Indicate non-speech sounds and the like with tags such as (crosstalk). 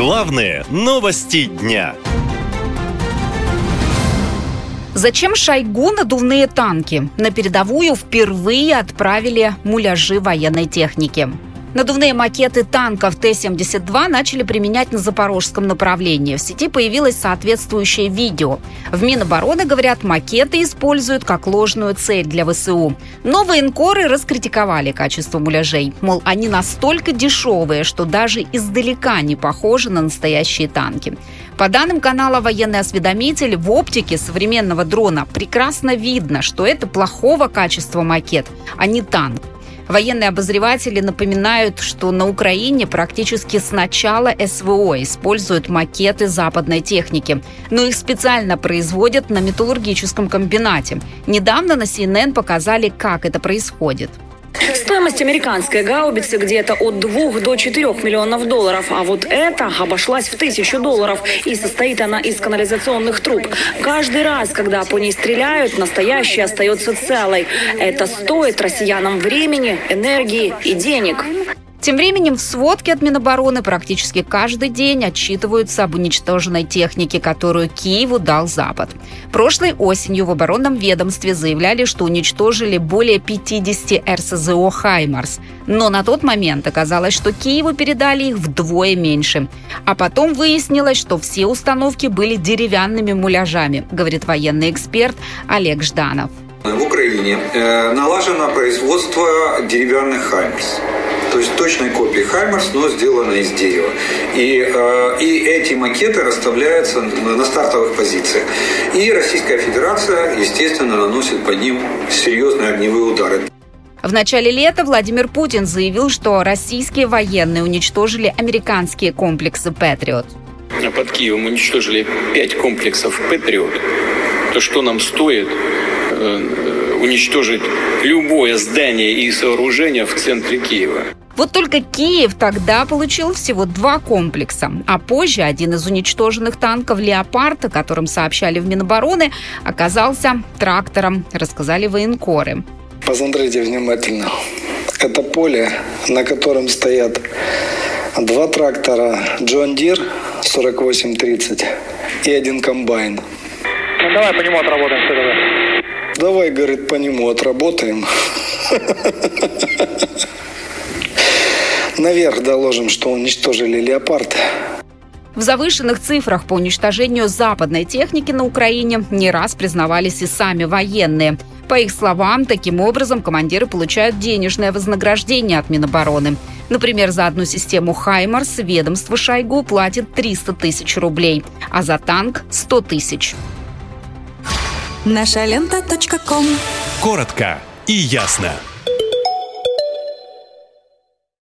Главные новости дня. Зачем Шойгу надувные танки? На передовую впервые отправили муляжи военной техники. Надувные макеты танков Т-72 начали применять на запорожском направлении. В сети появилось соответствующее видео. В Минобороны, говорят, макеты используют как ложную цель для ВСУ. Но военкоры раскритиковали качество муляжей. Мол, они настолько дешевые, что даже издалека не похожи на настоящие танки. По данным канала «Военный осведомитель», в оптике современного дрона прекрасно видно, что это плохого качества макет, а не танк. Военные обозреватели напоминают, что на Украине практически с начала СВО используют макеты западной техники, но их специально производят на металлургическом комбинате. Недавно на CNN показали, как это происходит. Стоимость американской гаубицы где-то от 2 до 4 миллионов долларов, а вот эта обошлась в тысячу долларов и состоит она из канализационных труб. Каждый раз, когда по ней стреляют, настоящая остается целой. Это стоит россиянам времени, энергии и денег. Тем временем в сводке от Минобороны практически каждый день отчитываются об уничтоженной технике, которую Киеву дал Запад. Прошлой осенью в оборонном ведомстве заявляли, что уничтожили более 50 РСЗО «Хаймарс». Но на тот момент оказалось, что Киеву передали их вдвое меньше. А потом выяснилось, что все установки были деревянными муляжами, говорит военный эксперт Олег Жданов. В Украине э, налажено производство деревянных «Хаймерс». То есть точной копии Хаймерс, но сделана из дерева. И, э, и эти макеты расставляются на стартовых позициях. И Российская Федерация, естественно, наносит по ним серьезные огневые удары. В начале лета Владимир Путин заявил, что российские военные уничтожили американские комплексы «Патриот». Под Киевом уничтожили пять комплексов «Патриот». То, что нам стоит Э, уничтожить любое здание и сооружение в центре Киева. Вот только Киев тогда получил всего два комплекса, а позже один из уничтоженных танков «Леопард», о котором сообщали в Минобороны, оказался трактором, рассказали военкоры. Посмотрите внимательно. Это поле, на котором стоят два трактора John Deere 4830 и один комбайн. Ну, давай по нему отработаем все тогда. Давай, говорит, по нему отработаем. (laughs) Наверх доложим, что уничтожили леопард. В завышенных цифрах по уничтожению западной техники на Украине не раз признавались и сами военные. По их словам, таким образом командиры получают денежное вознаграждение от Минобороны. Например, за одну систему «Хаймарс» ведомство Шойгу платит 300 тысяч рублей, а за танк – 100 тысяч. Наша лента. Коротко и ясно.